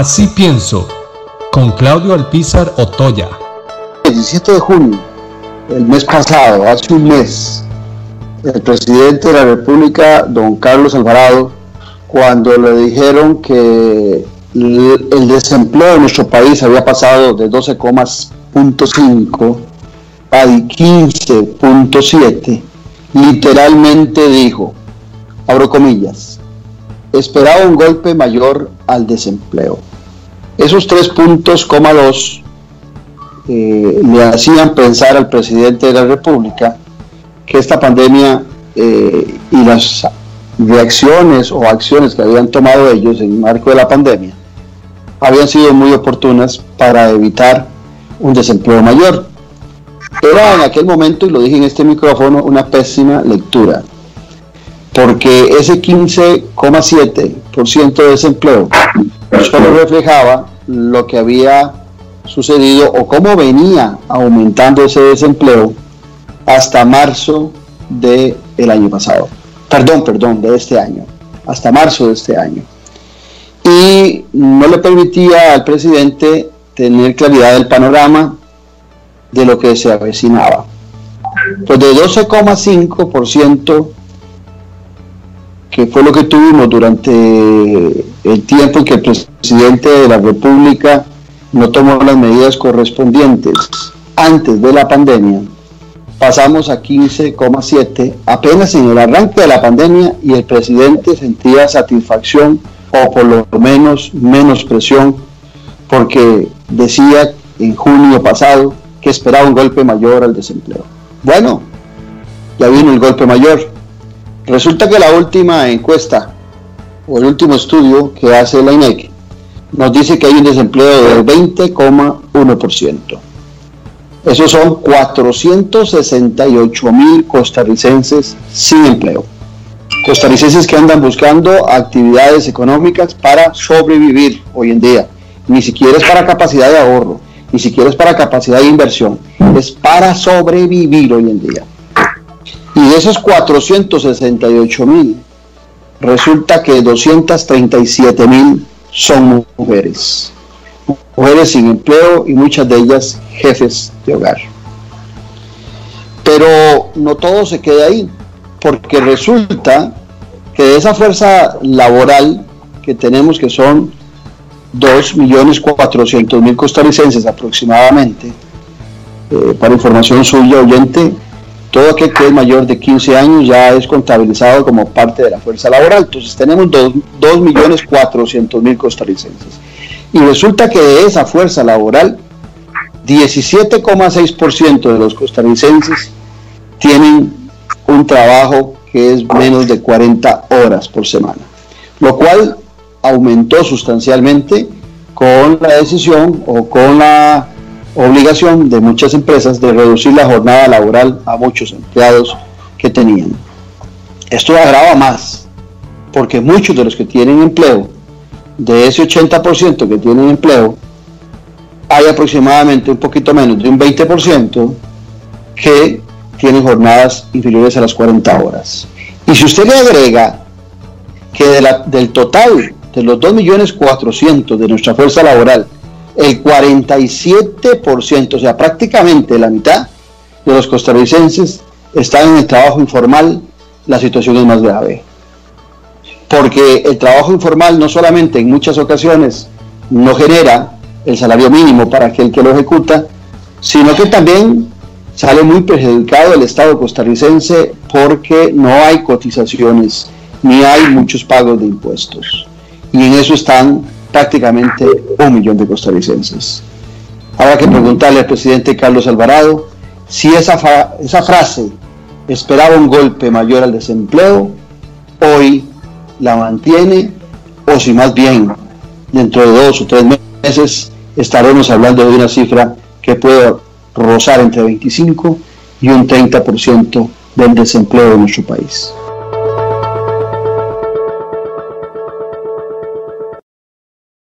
Así pienso, con Claudio Alpizar Otoya. El 17 de junio, el mes pasado, hace un mes, el presidente de la República, don Carlos Alvarado, cuando le dijeron que el desempleo en nuestro país había pasado de 12,5 a 15.7, literalmente dijo, abro comillas, esperaba un golpe mayor al desempleo. Esos tres puntos, coma dos, eh, le hacían pensar al presidente de la República que esta pandemia eh, y las reacciones o acciones que habían tomado ellos en el marco de la pandemia habían sido muy oportunas para evitar un desempleo mayor. Era en aquel momento, y lo dije en este micrófono, una pésima lectura porque ese 15,7% de desempleo solo reflejaba lo que había sucedido o cómo venía aumentando ese desempleo hasta marzo del año pasado. Perdón, perdón, de este año. Hasta marzo de este año. Y no le permitía al presidente tener claridad del panorama de lo que se avecinaba. Pues de 12,5% fue lo que tuvimos durante el tiempo en que el presidente de la República no tomó las medidas correspondientes antes de la pandemia, pasamos a 15,7 apenas en el arranque de la pandemia y el presidente sentía satisfacción o por lo menos menos presión porque decía en junio pasado que esperaba un golpe mayor al desempleo. Bueno, ya vino el golpe mayor Resulta que la última encuesta o el último estudio que hace la INEC nos dice que hay un desempleo del 20,1%. Esos son 468 mil costarricenses sin empleo. Costarricenses que andan buscando actividades económicas para sobrevivir hoy en día. Ni siquiera es para capacidad de ahorro, ni siquiera es para capacidad de inversión, es para sobrevivir hoy en día. De esos 468 mil, resulta que 237 mil son mujeres. Mujeres sin empleo y muchas de ellas jefes de hogar. Pero no todo se queda ahí, porque resulta que de esa fuerza laboral que tenemos, que son 2.400.000 costarricenses aproximadamente, eh, para información suya oyente, todo aquel que es mayor de 15 años ya es contabilizado como parte de la fuerza laboral. Entonces tenemos 2.400.000 costarricenses. Y resulta que de esa fuerza laboral, 17,6% de los costarricenses tienen un trabajo que es menos de 40 horas por semana, lo cual aumentó sustancialmente con la decisión o con la obligación de muchas empresas de reducir la jornada laboral a muchos empleados que tenían. Esto agrava más, porque muchos de los que tienen empleo, de ese 80% que tienen empleo, hay aproximadamente un poquito menos de un 20% que tienen jornadas inferiores a las 40 horas. Y si usted le agrega que del total de los 2.400.000 de nuestra fuerza laboral, el 47%, o sea, prácticamente la mitad de los costarricenses están en el trabajo informal, la situación es más grave. Porque el trabajo informal no solamente en muchas ocasiones no genera el salario mínimo para aquel que lo ejecuta, sino que también sale muy perjudicado el Estado costarricense porque no hay cotizaciones ni hay muchos pagos de impuestos. Y en eso están prácticamente un millón de costarricenses. Habrá que preguntarle al presidente Carlos Alvarado si esa, esa frase esperaba un golpe mayor al desempleo, hoy la mantiene o si más bien dentro de dos o tres meses estaremos hablando de una cifra que puede rozar entre 25 y un 30% del desempleo de nuestro país.